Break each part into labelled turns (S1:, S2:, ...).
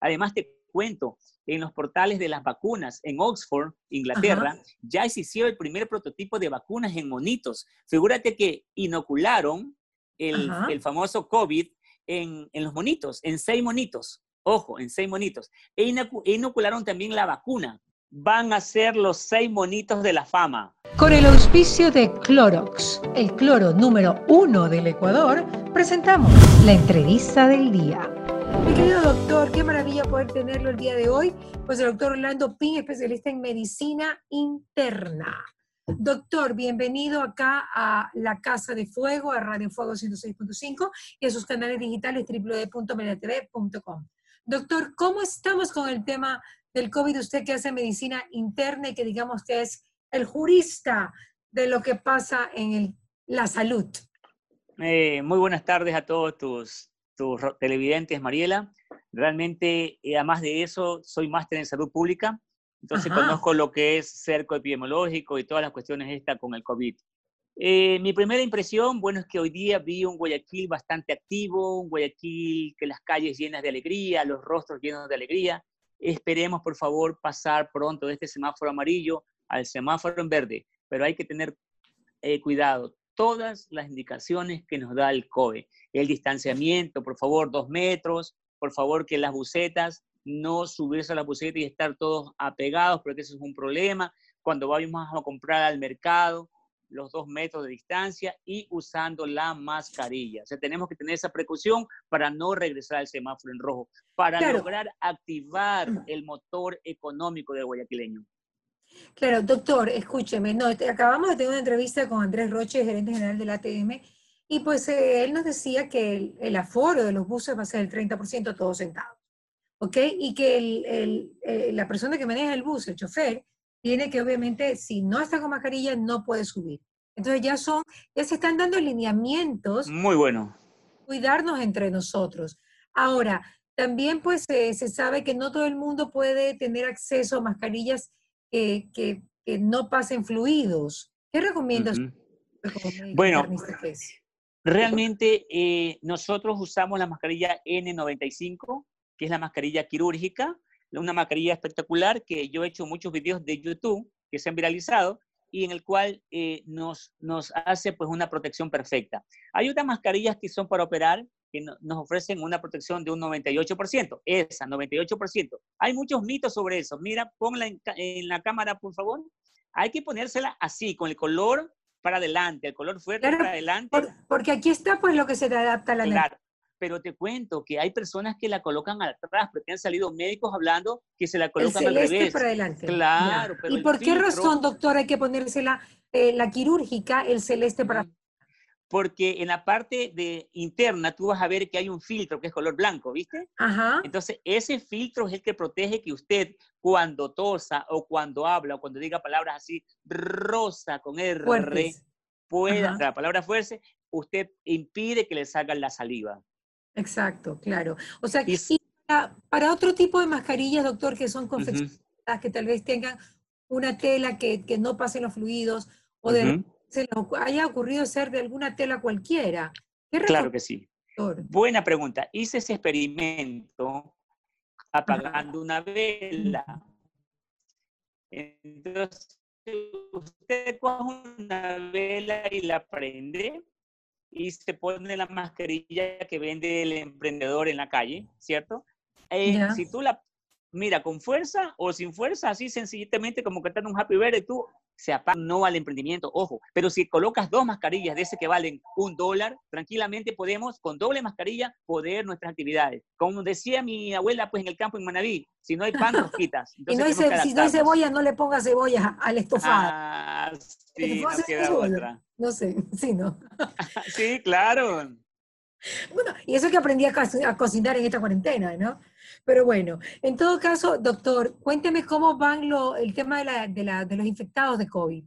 S1: Además, te cuento, en los portales de las vacunas en Oxford, Inglaterra, ya existió el primer prototipo de vacunas en monitos. Figúrate que inocularon el, famoso COVID en, los monitos, en seis monitos. Ojo, en seis monitos. E, e inocularon también la vacuna. Van a ser los seis monitos de la fama.
S2: Con el auspicio de Clorox, el cloro número uno del Ecuador, presentamos la entrevista del día. Mi querido doctor, qué maravilla poder tenerlo el día de hoy. Pues el doctor Orlando Pin, especialista en medicina interna. Doctor, bienvenido acá a la Casa de Fuego, a Radio Fuego 106.5 y a sus canales digitales www.mediatv.com. Doctor, ¿cómo estamos con el tema del COVID? Usted que hace medicina interna y que digamos que es el jurista de lo que pasa en la salud.
S1: Eh, muy buenas tardes a todos tus tus televidentes, Mariela. Realmente, eh, además de eso, soy máster en salud pública, entonces conozco lo que es cerco epidemiológico y todas las cuestiones estas con el COVID. Eh, mi primera impresión, bueno, es que hoy día vi un Guayaquil bastante activo, un Guayaquil que las calles llenas de alegría, los rostros llenos de alegría. Esperemos, por favor, pasar pronto de este semáforo amarillo al semáforo en verde, pero hay que tener eh, cuidado todas las indicaciones que nos da el COE. El distanciamiento, por favor, dos metros, por favor que las bucetas, no subirse a la buceta y estar todos apegados, porque eso es un problema. Cuando vayamos a comprar al mercado, los dos metros de distancia y usando la mascarilla. O sea, tenemos que tener esa precaución para no regresar al semáforo en rojo, para lograr activar el motor económico del guayaquileño.
S2: Claro, doctor, escúcheme, no, acabamos de tener una entrevista con Andrés Roche, gerente general del ATM, y pues eh, él nos decía que el, aforo de los buses va a ser el 30% todos sentados, ¿ok? Y que el, eh, la persona que maneja el bus, el chofer, tiene que obviamente, si no está con mascarilla, no puede subir. Entonces ya son, ya se están dando lineamientos.
S1: Muy bueno.
S2: Cuidarnos entre nosotros. Ahora, también pues eh, se sabe que no todo el mundo puede tener acceso a mascarillas que, no pasen fluidos. ¿Qué recomiendas?
S1: Bueno, realmente eh, nosotros usamos la mascarilla N95, que es la mascarilla quirúrgica, una mascarilla espectacular que yo he hecho muchos videos de YouTube que se han viralizado y en el cual eh, nos, nos hace pues una protección perfecta. Hay otras mascarillas que son para operar, que nos ofrecen una protección de un 98%, esa, 98%. Hay muchos mitos sobre eso. Mira, ponla en, la cámara, por favor. Hay que ponérsela así, con el color para adelante, el color fuerte para adelante.
S2: porque aquí está pues lo que se te adapta a la
S1: Claro, pero te cuento que hay personas que la colocan atrás, porque han salido médicos hablando que se la colocan
S2: al
S1: revés.
S2: para adelante.
S1: Claro.
S2: ¿Y por qué razón, doctor, hay que ponérsela eh, la quirúrgica, el celeste para
S1: porque en la parte de interna tú vas a ver que hay un filtro que es color blanco, ¿viste?
S2: Ajá.
S1: Entonces, ese filtro es el que protege que usted cuando tosa o cuando habla o cuando diga palabras así rosa con R, pueda, la palabra fuerza, usted impide que le salga la saliva.
S2: Exacto, claro. O sea, que para, otro tipo de mascarillas, doctor, que son confeccionadas, que tal vez tengan una tela que, no pasen los fluidos o de se le haya ocurrido ser de alguna tela cualquiera.
S1: claro que sí. Buena pregunta. Hice ese experimento apagando una vela. Entonces, usted coge una vela y la prende y se pone la mascarilla que vende el emprendedor en la calle, ¿cierto? Eh, si tú la mira con fuerza o sin fuerza, así sencillamente como que en un happy birthday, tú se apaga no al emprendimiento, ojo, pero si colocas dos mascarillas de ese que valen un dólar, tranquilamente podemos, con doble mascarilla, poder nuestras actividades. Como decía mi abuela, pues en el campo en Manaví, si no hay pan, rosquitas.
S2: y no hay, si no hay cebolla, no le ponga cebolla al estofado. Ah,
S1: sí, no queda otra.
S2: No sé, sí, ¿no?
S1: sí, claro.
S2: Bueno, y eso que aprendí a, cocinar en esta cuarentena, ¿no? Pero bueno, en todo caso, doctor, cuénteme cómo van lo, el tema de, la, de, la, de, los infectados de COVID.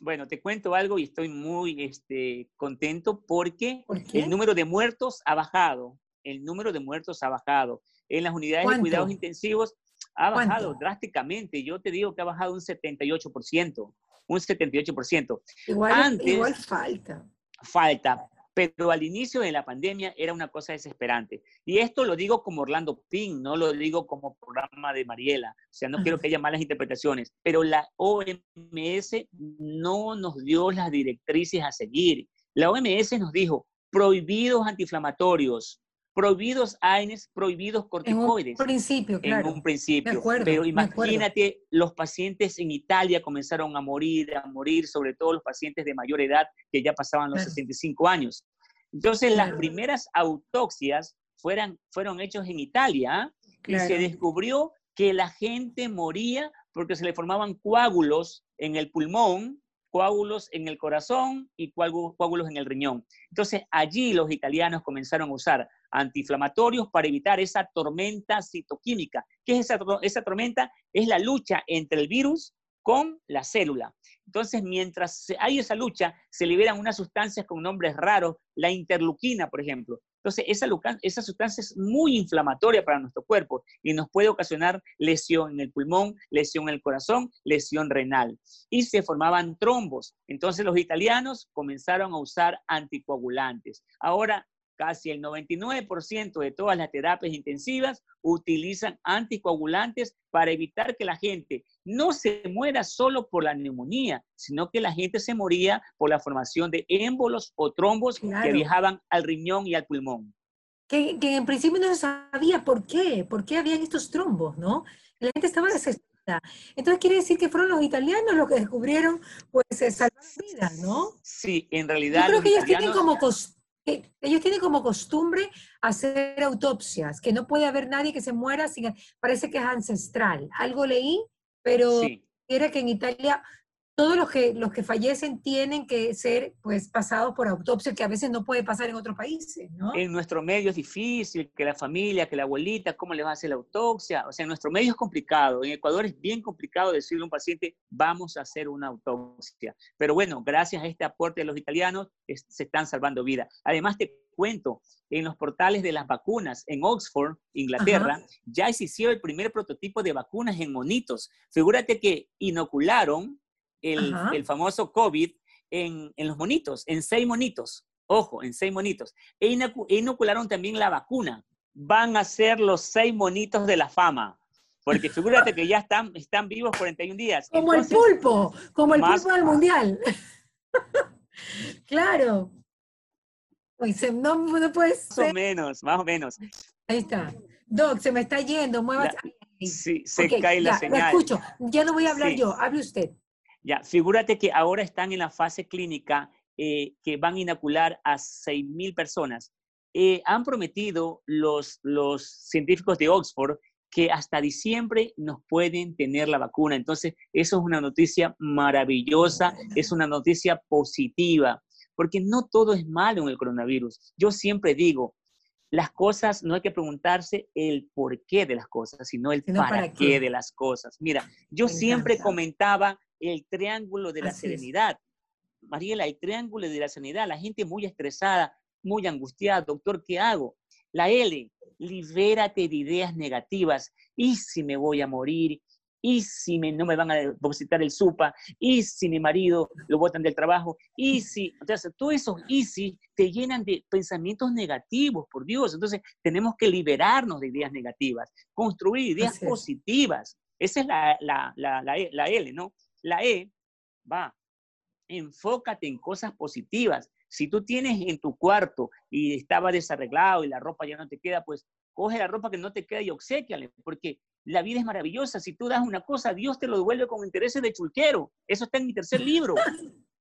S1: Bueno, te cuento algo y estoy muy este, contento porque el número de muertos ha bajado. El número de muertos ha bajado. En las unidades de cuidados intensivos ha bajado drásticamente. Yo te digo que ha bajado un 78%. Un 78%.
S2: Igual, igual falta.
S1: Falta pero al inicio de la pandemia era una cosa desesperante. Y esto lo digo como Orlando Ping, no lo digo como programa de Mariela, o sea, no quiero que haya malas interpretaciones, pero la OMS no nos dio las directrices a seguir. La OMS nos dijo, prohibidos antiinflamatorios, prohibidos AINES, prohibidos corticoides.
S2: En un principio, claro.
S1: En un principio. Pero imagínate, los pacientes en Italia comenzaron a morir, a morir, sobre todo los pacientes de mayor edad que ya pasaban los 65 años. Entonces, las primeras autopsias fueran, fueron hechas en Italia y se descubrió que la gente moría porque se le formaban coágulos en el pulmón coágulos en el corazón y coágulos en el riñón. Entonces allí los italianos comenzaron a usar antiinflamatorios para evitar esa tormenta citoquímica. ¿Qué es esa, tormenta? Es la lucha entre el virus con la célula. Entonces, mientras hay esa lucha, se liberan unas sustancias con nombres raros, la interleuquina, por ejemplo. Entonces, esa, esa sustancia es muy inflamatoria para nuestro cuerpo y nos puede ocasionar lesión en el pulmón, lesión en el corazón, lesión renal. Y se formaban trombos. Entonces, los italianos comenzaron a usar anticoagulantes. Ahora, Casi el 99% de todas las terapias intensivas utilizan anticoagulantes para evitar que la gente no se muera solo por la neumonía, sino que la gente se moría por la formación de émbolos o trombos que viajaban al riñón y al pulmón.
S2: Que, en principio no se sabía por qué, por qué habían estos trombos, ¿no? La gente estaba desesperada. Entonces quiere decir que fueron los italianos los que descubrieron, pues, salvar vidas, ¿no?
S1: Sí, en realidad.
S2: Yo creo que ellos tienen como costumbre ellos tienen como costumbre hacer autopsias, que no puede haber nadie que se muera sin, parece que es ancestral. Algo leí, pero era que en Italia todos los que, los que fallecen tienen que ser pues pasados por autopsia, que a veces no puede pasar en otros países, ¿no?
S1: En nuestro medio es difícil, que la familia, que la abuelita, ¿cómo le va a hacer la autopsia? O sea, en nuestro medio es complicado. En Ecuador es bien complicado decirle a un paciente, vamos a hacer una autopsia. Pero bueno, gracias a este aporte de los italianos, se están salvando vidas. Además, te cuento, en los portales de las vacunas en Oxford, Inglaterra, ya se hicieron el primer prototipo de vacunas en monitos. Figúrate que inocularon el, famoso COVID en, los monitos, en seis monitos. Ojo, en seis monitos. E, e inocularon también la vacuna. Van a ser los seis monitos de la fama. Porque figúrate que ya están, están vivos 41 días.
S2: Como el pulpo, como el pulpo del mundial. claro. no, no puede ser.
S1: Más o menos, más o menos.
S2: Ahí está. Doc, se me está yendo, mueva.
S1: Sí, se cae la señal.
S2: escucho, ya no voy a hablar yo, hable usted.
S1: Ya, figúrate que ahora están en la fase clínica eh, que van a inocular a 6.000 personas. Eh, han prometido los, los científicos de Oxford que hasta diciembre nos pueden tener la vacuna. Entonces, eso es una noticia maravillosa, es una noticia positiva, porque no todo es malo en el coronavirus. Yo siempre digo, las cosas no hay que preguntarse el por qué de las cosas, sino el para, qué. de las cosas. Mira, yo siempre comentaba el triángulo de la serenidad. Mariela, el triángulo de la serenidad, la gente muy estresada, muy angustiada, doctor, ¿qué hago? La L, libérate de ideas negativas. ¿Y si me voy a morir? ¿Y si no me van a depositar el SUPA? ¿Y si mi marido lo botan del trabajo? ¿Y si? Entonces, todos esos ¿y si te llenan de pensamientos negativos, por Dios. Entonces, tenemos que liberarnos de ideas negativas, construir ideas positivas. Esa es la, la, la, la L, ¿no? La E va, enfócate en cosas positivas. Si tú tienes en tu cuarto y estaba desarreglado y la ropa ya no te queda, pues coge la ropa que no te queda y obsequiale, porque la vida es maravillosa. Si tú das una cosa, Dios te lo devuelve con intereses de chulquero. Eso está en mi tercer libro.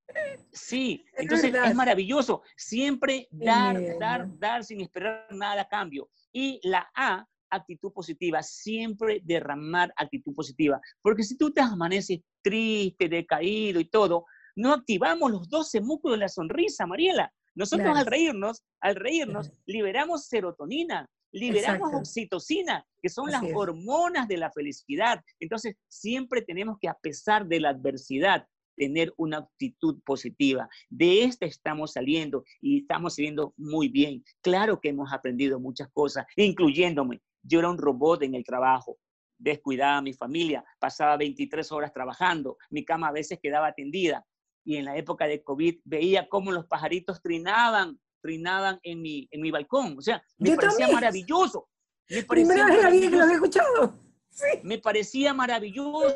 S1: Sí, entonces es maravilloso. Siempre dar, dar, dar sin esperar nada a cambio. Y la A actitud positiva, siempre derramar actitud positiva. Porque si tú te amaneces triste, decaído y todo, no activamos los 12 músculos de la sonrisa, Mariela. Nosotros al reírnos, al reírnos, liberamos serotonina, liberamos oxitocina, que son las hormonas de la felicidad. Entonces, siempre tenemos que, a pesar de la adversidad, tener una actitud positiva. De esta estamos saliendo y estamos saliendo muy bien. Claro que hemos aprendido muchas cosas, incluyéndome. Yo era un robot en el trabajo, descuidaba a mi familia, pasaba 23 horas trabajando, mi cama a veces quedaba tendida y en la época de COVID veía cómo los pajaritos trinaban trinaban en mi, en mi balcón. O sea, me parecía maravilloso.
S2: Me parecía Primera vez que lo había escuchado. Sí.
S1: Me parecía maravilloso.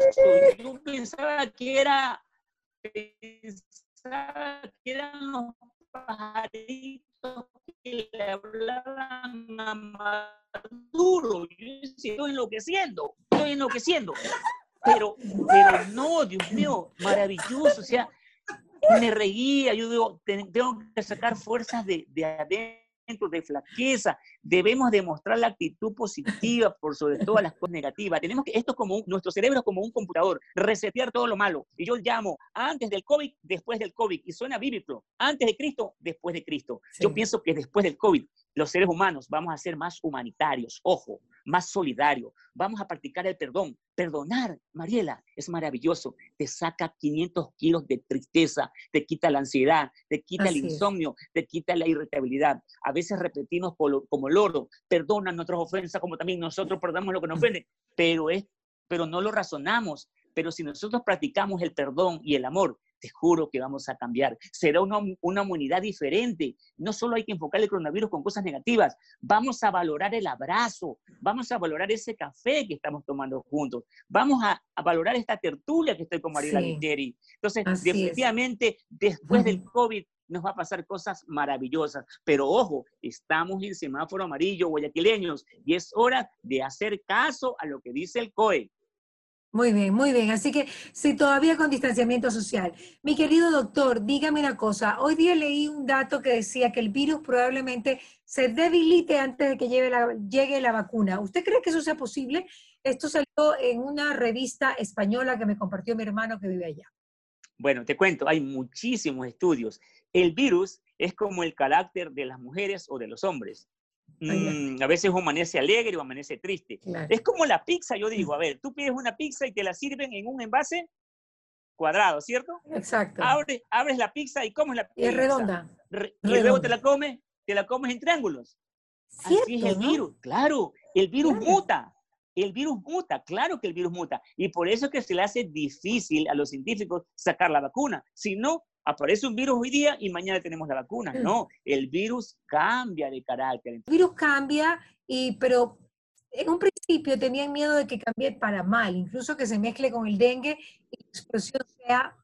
S1: Yo pensaba que era, pensaba que eran los pajaritos le hablaban a Maduro. Yo estoy enloqueciendo, estoy enloqueciendo. Pero, pero no, Dios mío, maravilloso. O sea, me reía, yo digo, tengo que sacar fuerzas de, de adentro, de flaqueza, debemos demostrar la actitud positiva por sobre todas las cosas negativas. Tenemos que, esto es como nuestro cerebro es como un computador, resetear todo lo malo. Y yo llamo antes del COVID, después del COVID. Y suena bíblico, antes de Cristo, después de Cristo. Yo pienso que después del COVID, los seres humanos vamos a ser más humanitarios, ojo, más solidarios, vamos a practicar el perdón. Perdonar, Mariela, es maravilloso, te saca 500 kilos de tristeza, te quita la ansiedad, te quita el insomnio, te quita la irritabilidad. A veces repetimos como loro, perdona nuestras ofensas como también nosotros perdonamos lo que nos ofende, pero, es, pero no lo razonamos. Pero si nosotros practicamos el perdón y el amor, te juro que vamos a cambiar. Será una, una humanidad diferente. No solo hay que enfocar el coronavirus con cosas negativas, vamos a valorar el abrazo, vamos a valorar ese café que estamos tomando juntos, vamos a, valorar esta tertulia que estoy con Mariela sí. Entonces, definitivamente, después del COVID, nos va a pasar cosas maravillosas. Pero ojo, estamos en semáforo amarillo, guayaquileños, y es hora de hacer caso a lo que dice el COE.
S2: Muy bien, muy bien. Así que sí, todavía con distanciamiento social. Mi querido doctor, dígame una cosa. Hoy día leí un dato que decía que el virus probablemente se debilite antes de que llegue la, llegue la vacuna. ¿Usted cree que eso sea posible? Esto salió en una revista española que me compartió mi hermano que vive allá.
S1: Bueno, te cuento, hay muchísimos estudios. El virus es como el carácter de las mujeres o de los hombres. Mm, a veces amanece alegre o amanece triste. Es como la pizza, yo digo, a ver, tú pides una pizza y te la sirven en un envase cuadrado, ¿cierto?
S2: Exacto.
S1: abres la pizza y comes la pizza.
S2: es redonda.
S1: y luego te la comes, te la comes en triángulos. Así es el virus, claro, el virus muta. El virus muta, claro que el virus muta. Y por eso es que se le hace difícil a los científicos sacar la vacuna. Si no, aparece un virus hoy día y mañana tenemos la vacuna. Mm. No, el virus cambia de carácter.
S2: El virus cambia, y, pero en un principio tenían miedo de que cambie para mal, incluso que se mezcle con el dengue y la explosión sea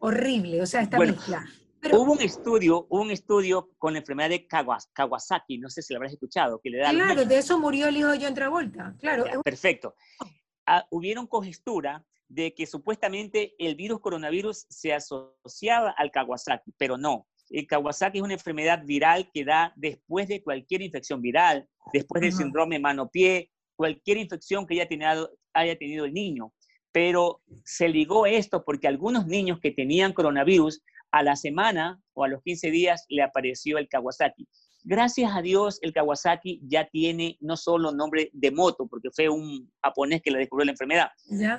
S2: horrible, o sea, esta mezcla.
S1: hubo un estudio, un estudio con la enfermedad de Kawasaki, no sé si lo habrás escuchado, que le da
S2: Claro, de eso murió el hijo de John Travolta, claro.
S1: perfecto. Ah, hubieron congestura de que supuestamente el virus coronavirus se asociaba al Kawasaki, pero no. El Kawasaki es una enfermedad viral que da después de cualquier infección viral, después del síndrome mano-pie, cualquier infección que haya tenido, haya tenido el niño. Pero se ligó esto porque algunos niños que tenían coronavirus, a la semana o a los 15 días le apareció el Kawasaki. Gracias a Dios, el Kawasaki ya tiene no solo nombre de moto, porque fue un japonés que le descubrió la enfermedad,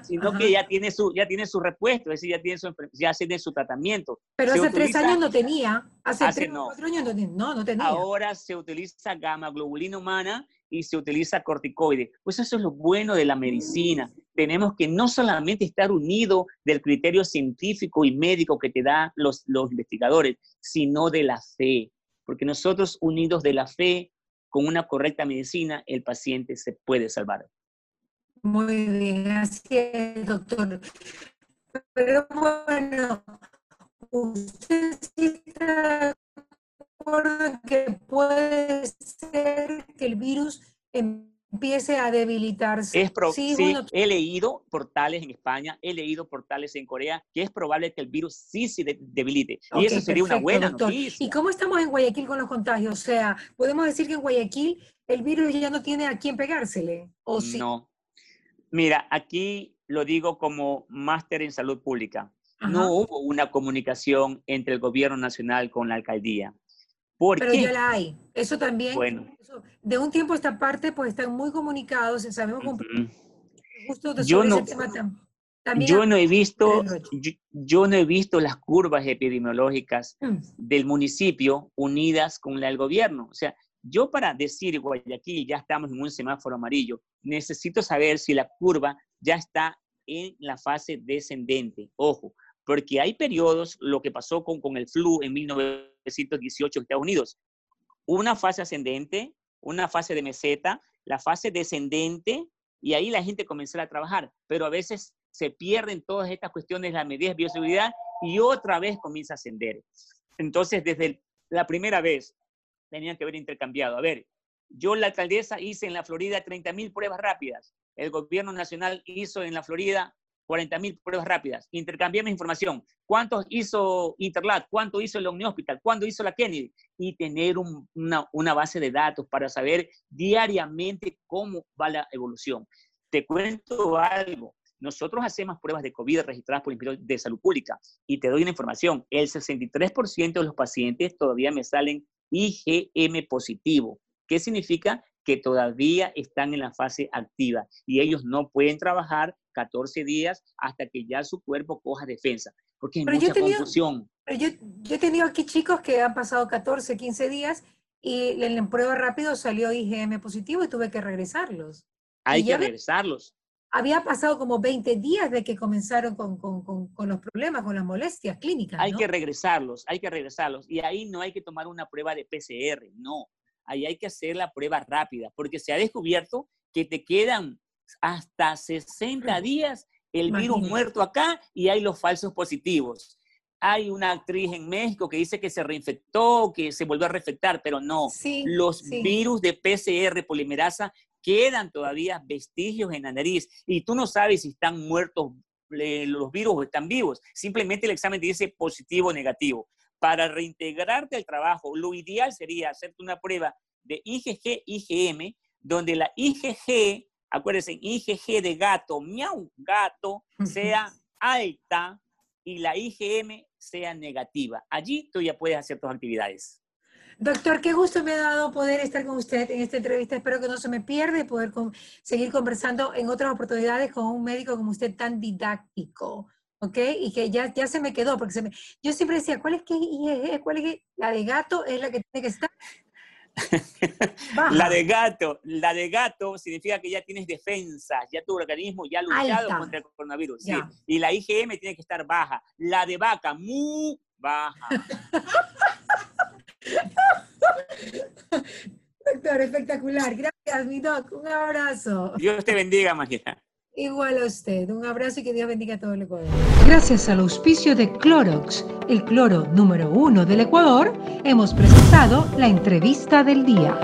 S1: sino que ya tiene su ya tiene su repuesto, es decir, ya tiene su, ya tiene su tratamiento.
S2: Pero hace tres años no tenía, hace, tres no. cuatro años no, no, tenía.
S1: Ahora se utiliza gamma globulina humana y se utiliza corticoide. Pues eso es lo bueno de la medicina. Tenemos que no solamente estar unidos del criterio científico y médico que te dan los, los investigadores, sino de la fe porque nosotros unidos de la fe, con una correcta medicina, el paciente se puede salvar.
S2: Muy bien, así doctor. Pero bueno, usted sí está de acuerdo que puede ser que el virus empiece a debilitarse.
S1: Es sí, he leído portales en España, he leído portales en Corea, que es probable que el virus sí se debilite. y eso sería una buena noticia.
S2: ¿Y cómo estamos en Guayaquil con los contagios? O sea, ¿podemos decir que en Guayaquil el virus ya no tiene a quién pegársele? ¿O sí?
S1: No. Mira, aquí lo digo como máster en salud pública. No hubo una comunicación entre el gobierno nacional con la alcaldía.
S2: Pero ya la hay. Eso también. Bueno. de un tiempo a esta parte, pues están muy comunicados, sabemos
S1: justo de yo no, también yo no he visto, yo, no he visto las curvas epidemiológicas mm. del municipio unidas con la del gobierno. O sea, yo para decir Guayaquil ya estamos en un semáforo amarillo, necesito saber si la curva ya está en la fase descendente. Ojo, porque hay periodos, lo que pasó con, con el flu en 1918 en Estados Unidos, una fase ascendente, una fase de meseta, la fase descendente, y ahí la gente comenzará a trabajar, pero a veces se pierden todas estas cuestiones, las medidas de bioseguridad, y otra vez comienza a ascender. Entonces, desde la primera vez, tenían que haber intercambiado. A ver, yo la alcaldesa hice en la Florida 30.000 pruebas rápidas, el gobierno nacional hizo en la Florida 40.000 pruebas rápidas. Intercambiamos información. ¿Cuántos hizo Interlat? ¿Cuánto hizo el Omni Hospital? ¿Cuánto hizo la Kennedy? Y tener una, base de datos para saber diariamente cómo va la evolución. Te cuento algo. Nosotros hacemos pruebas de COVID registradas por el Instituto de Salud Pública y te doy una información. El 63% de los pacientes todavía me salen IgM positivo. ¿Qué significa? Que todavía están en la fase activa y ellos no pueden trabajar 14 días hasta que ya su cuerpo coja defensa, porque hay mucha confusión.
S2: Pero yo, yo he tenido aquí chicos que han pasado 14, 15 días y en la prueba rápido salió IgM positivo y tuve que regresarlos.
S1: Hay que regresarlos.
S2: Había pasado como 20 días de que comenzaron con, con, con, los problemas, con las molestias clínicas.
S1: Hay que regresarlos, hay que regresarlos. Y ahí no hay que tomar una prueba de PCR, no. Ahí hay que hacer la prueba rápida, porque se ha descubierto que te quedan hasta 60 días el virus muerto acá y hay los falsos positivos. Hay una actriz en México que dice que se reinfectó, que se volvió a reinfectar, pero no. los virus de PCR polimerasa quedan todavía vestigios en la nariz y tú no sabes si están muertos los virus o están vivos. Simplemente el examen te dice positivo o negativo. Para reintegrarte al trabajo, lo ideal sería hacerte una prueba de IgG, IgM, donde la IgG acuérdense, IgG de gato, miau, gato, sea alta y la IgM sea negativa. Allí tú ya puedes hacer tus actividades.
S2: Doctor, qué gusto me ha dado poder estar con usted en esta entrevista. Espero que no se me pierda y poder seguir conversando en otras oportunidades con un médico como usted tan didáctico. ¿Ok? Y que ya, ya se me quedó, porque se me, yo siempre decía, ¿cuál es que IgG? ¿Cuál es que la de gato es la que tiene que estar?
S1: la de gato, la de gato significa que ya tienes defensas, ya tu organismo ya ha luchado contra el coronavirus. Y la IgM tiene que estar baja. La de vaca, muy baja.
S2: Doctor, espectacular. Gracias, mi doc. Un abrazo.
S1: Dios te bendiga, Magia.
S2: Igual a usted. Un abrazo y que Dios bendiga a todo el Ecuador. Gracias al auspicio de Clorox, el cloro número uno del Ecuador, hemos presentado la entrevista del día.